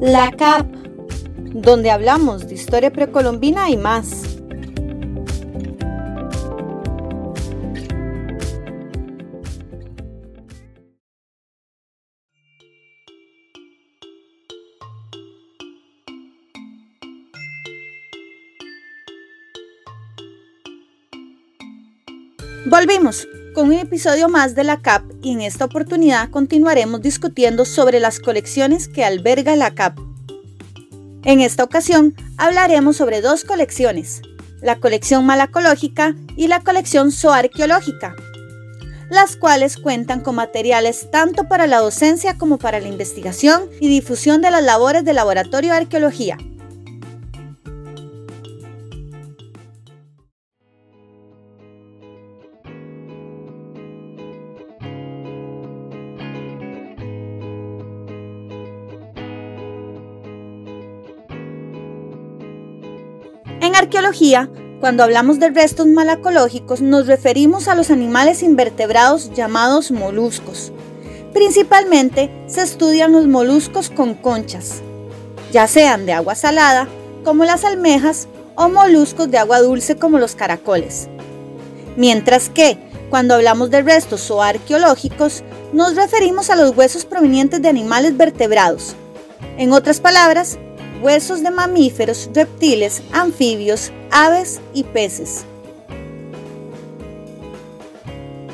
La CAP, donde hablamos de historia precolombina y más. Volvimos con un episodio más de la CAP y en esta oportunidad continuaremos discutiendo sobre las colecciones que alberga la CAP. En esta ocasión hablaremos sobre dos colecciones, la colección malacológica y la colección zoarqueológica, las cuales cuentan con materiales tanto para la docencia como para la investigación y difusión de las labores del laboratorio de arqueología. Arqueología, cuando hablamos de restos malacológicos, nos referimos a los animales invertebrados llamados moluscos. Principalmente se estudian los moluscos con conchas, ya sean de agua salada, como las almejas, o moluscos de agua dulce, como los caracoles. Mientras que, cuando hablamos de restos o arqueológicos, nos referimos a los huesos provenientes de animales vertebrados. En otras palabras, huesos de mamíferos, reptiles, anfibios, aves y peces.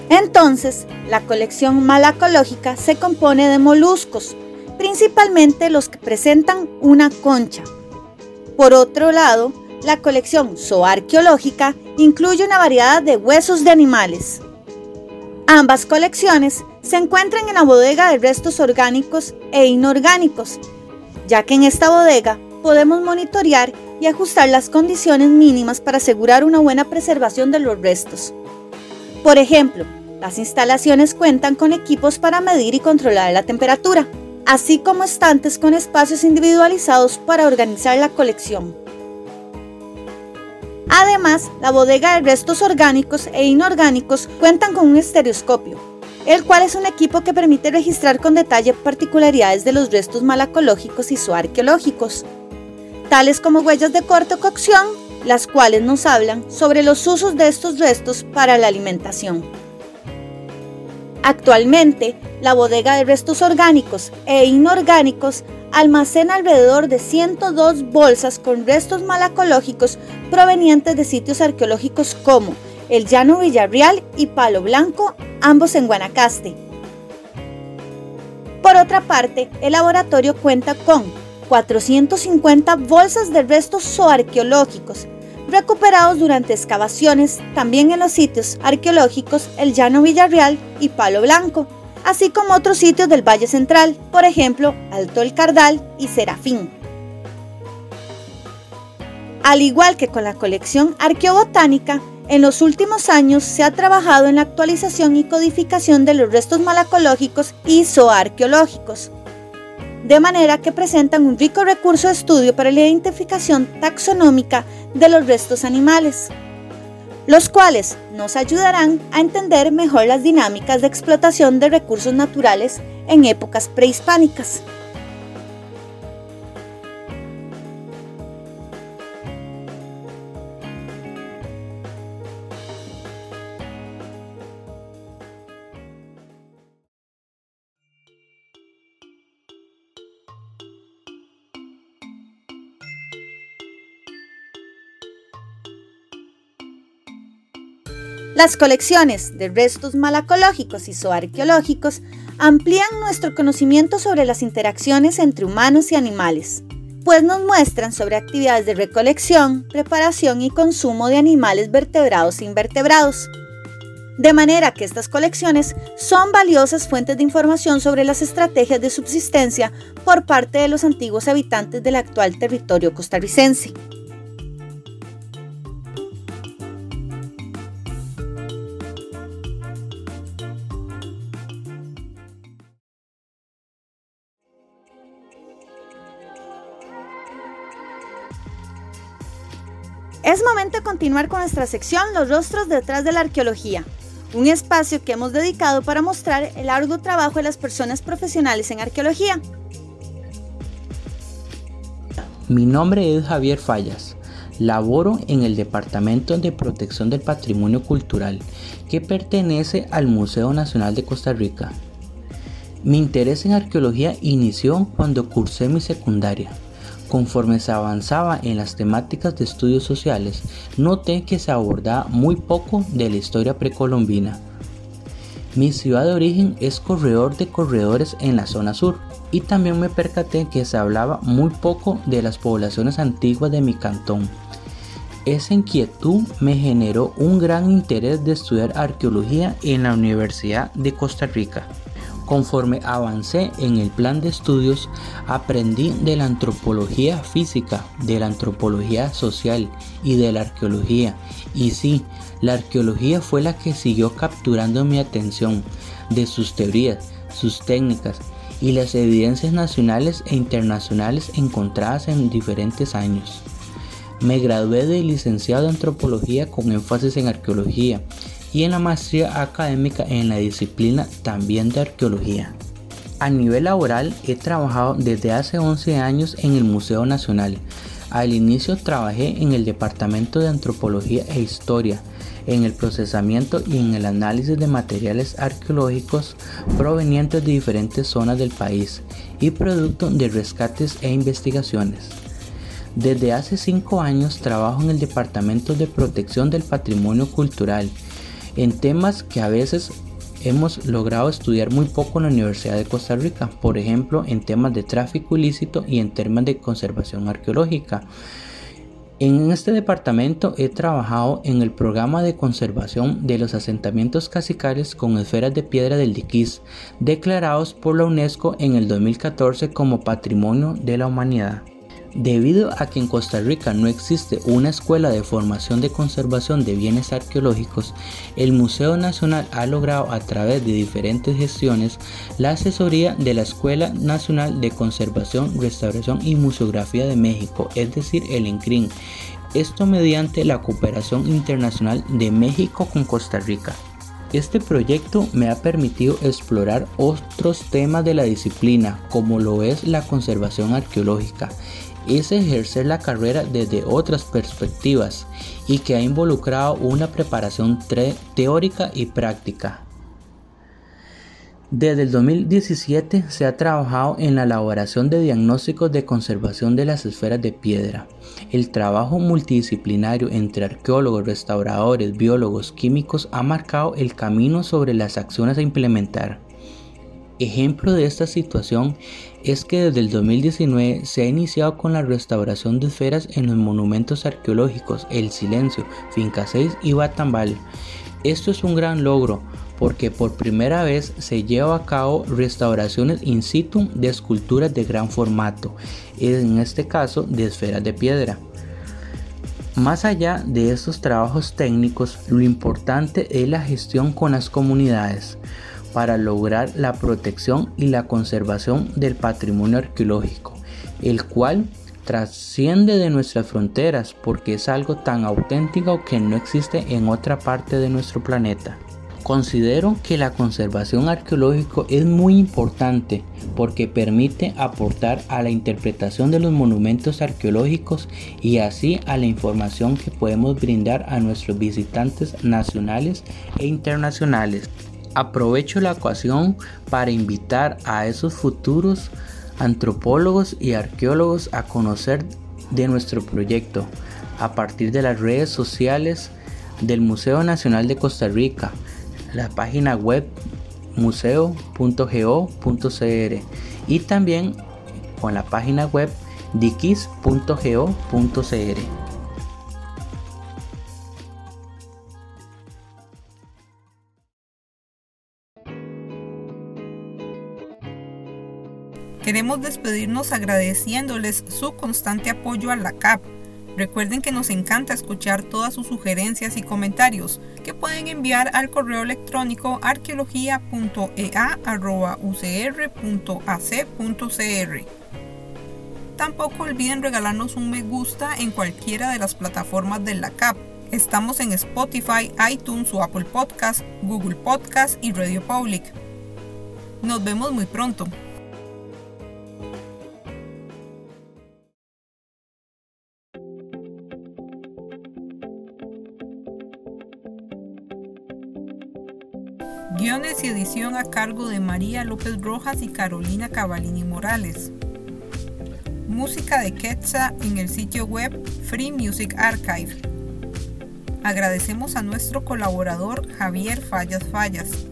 Entonces, la colección malacológica se compone de moluscos, principalmente los que presentan una concha. Por otro lado, la colección zoarqueológica incluye una variedad de huesos de animales. Ambas colecciones se encuentran en la bodega de restos orgánicos e inorgánicos ya que en esta bodega podemos monitorear y ajustar las condiciones mínimas para asegurar una buena preservación de los restos. Por ejemplo, las instalaciones cuentan con equipos para medir y controlar la temperatura, así como estantes con espacios individualizados para organizar la colección. Además, la bodega de restos orgánicos e inorgánicos cuentan con un estereoscopio, el cual es un equipo que permite registrar con detalle particularidades de los restos malacológicos y zoarqueológicos, tales como huellas de corta cocción, las cuales nos hablan sobre los usos de estos restos para la alimentación. Actualmente, la bodega de restos orgánicos e inorgánicos almacena alrededor de 102 bolsas con restos malacológicos provenientes de sitios arqueológicos como el Llano Villarreal y Palo Blanco, ambos en Guanacaste. Por otra parte, el laboratorio cuenta con 450 bolsas de restos zoarqueológicos recuperados durante excavaciones también en los sitios arqueológicos El Llano Villarreal y Palo Blanco, así como otros sitios del Valle Central, por ejemplo, Alto el Cardal y Serafín. Al igual que con la colección arqueobotánica, en los últimos años se ha trabajado en la actualización y codificación de los restos malacológicos y zoarqueológicos, de manera que presentan un rico recurso de estudio para la identificación taxonómica de los restos animales, los cuales nos ayudarán a entender mejor las dinámicas de explotación de recursos naturales en épocas prehispánicas. Las colecciones de restos malacológicos y zoarqueológicos amplían nuestro conocimiento sobre las interacciones entre humanos y animales, pues nos muestran sobre actividades de recolección, preparación y consumo de animales vertebrados e invertebrados. De manera que estas colecciones son valiosas fuentes de información sobre las estrategias de subsistencia por parte de los antiguos habitantes del actual territorio costarricense. Continuar con nuestra sección Los rostros detrás de la arqueología, un espacio que hemos dedicado para mostrar el arduo trabajo de las personas profesionales en arqueología. Mi nombre es Javier Fallas. Laboro en el Departamento de Protección del Patrimonio Cultural, que pertenece al Museo Nacional de Costa Rica. Mi interés en arqueología inició cuando cursé mi secundaria. Conforme se avanzaba en las temáticas de estudios sociales, noté que se abordaba muy poco de la historia precolombina. Mi ciudad de origen es corredor de corredores en la zona sur y también me percaté que se hablaba muy poco de las poblaciones antiguas de mi cantón. Esa inquietud me generó un gran interés de estudiar arqueología en la Universidad de Costa Rica. Conforme avancé en el plan de estudios, aprendí de la antropología física, de la antropología social y de la arqueología. Y sí, la arqueología fue la que siguió capturando mi atención de sus teorías, sus técnicas y las evidencias nacionales e internacionales encontradas en diferentes años. Me gradué de licenciado en antropología con énfasis en arqueología y en la maestría académica en la disciplina también de arqueología. A nivel laboral he trabajado desde hace 11 años en el Museo Nacional. Al inicio trabajé en el Departamento de Antropología e Historia, en el procesamiento y en el análisis de materiales arqueológicos provenientes de diferentes zonas del país y producto de rescates e investigaciones. Desde hace cinco años trabajo en el Departamento de Protección del Patrimonio Cultural, en temas que a veces hemos logrado estudiar muy poco en la Universidad de Costa Rica, por ejemplo en temas de tráfico ilícito y en temas de conservación arqueológica. En este departamento he trabajado en el programa de conservación de los asentamientos cacicales con esferas de piedra del Diquís, declarados por la UNESCO en el 2014 como Patrimonio de la Humanidad. Debido a que en Costa Rica no existe una escuela de formación de conservación de bienes arqueológicos, el Museo Nacional ha logrado a través de diferentes gestiones la asesoría de la Escuela Nacional de Conservación, Restauración y Museografía de México, es decir, el INCRIN. Esto mediante la cooperación internacional de México con Costa Rica. Este proyecto me ha permitido explorar otros temas de la disciplina, como lo es la conservación arqueológica, es ejercer la carrera desde otras perspectivas y que ha involucrado una preparación teórica y práctica. Desde el 2017 se ha trabajado en la elaboración de diagnósticos de conservación de las esferas de piedra. El trabajo multidisciplinario entre arqueólogos, restauradores, biólogos, químicos ha marcado el camino sobre las acciones a implementar. Ejemplo de esta situación es que desde el 2019 se ha iniciado con la restauración de esferas en los monumentos arqueológicos El Silencio, Finca 6 y Batambal. Esto es un gran logro porque por primera vez se lleva a cabo restauraciones in situ de esculturas de gran formato, en este caso de esferas de piedra. Más allá de estos trabajos técnicos, lo importante es la gestión con las comunidades para lograr la protección y la conservación del patrimonio arqueológico, el cual trasciende de nuestras fronteras porque es algo tan auténtico que no existe en otra parte de nuestro planeta. Considero que la conservación arqueológica es muy importante porque permite aportar a la interpretación de los monumentos arqueológicos y así a la información que podemos brindar a nuestros visitantes nacionales e internacionales. Aprovecho la ocasión para invitar a esos futuros antropólogos y arqueólogos a conocer de nuestro proyecto a partir de las redes sociales del Museo Nacional de Costa Rica, la página web museo.go.cr y también con la página web dikis.go.cr. Queremos despedirnos agradeciéndoles su constante apoyo a la CAP. Recuerden que nos encanta escuchar todas sus sugerencias y comentarios que pueden enviar al correo electrónico arqueología.ea.ucr.ac.cr. Tampoco olviden regalarnos un me gusta en cualquiera de las plataformas de la CAP. Estamos en Spotify, iTunes o Apple Podcast, Google Podcast y Radio Public. Nos vemos muy pronto. A cargo de María López Rojas y Carolina Cavalini Morales. Música de Quetzal en el sitio web Free Music Archive. Agradecemos a nuestro colaborador Javier Fallas Fallas.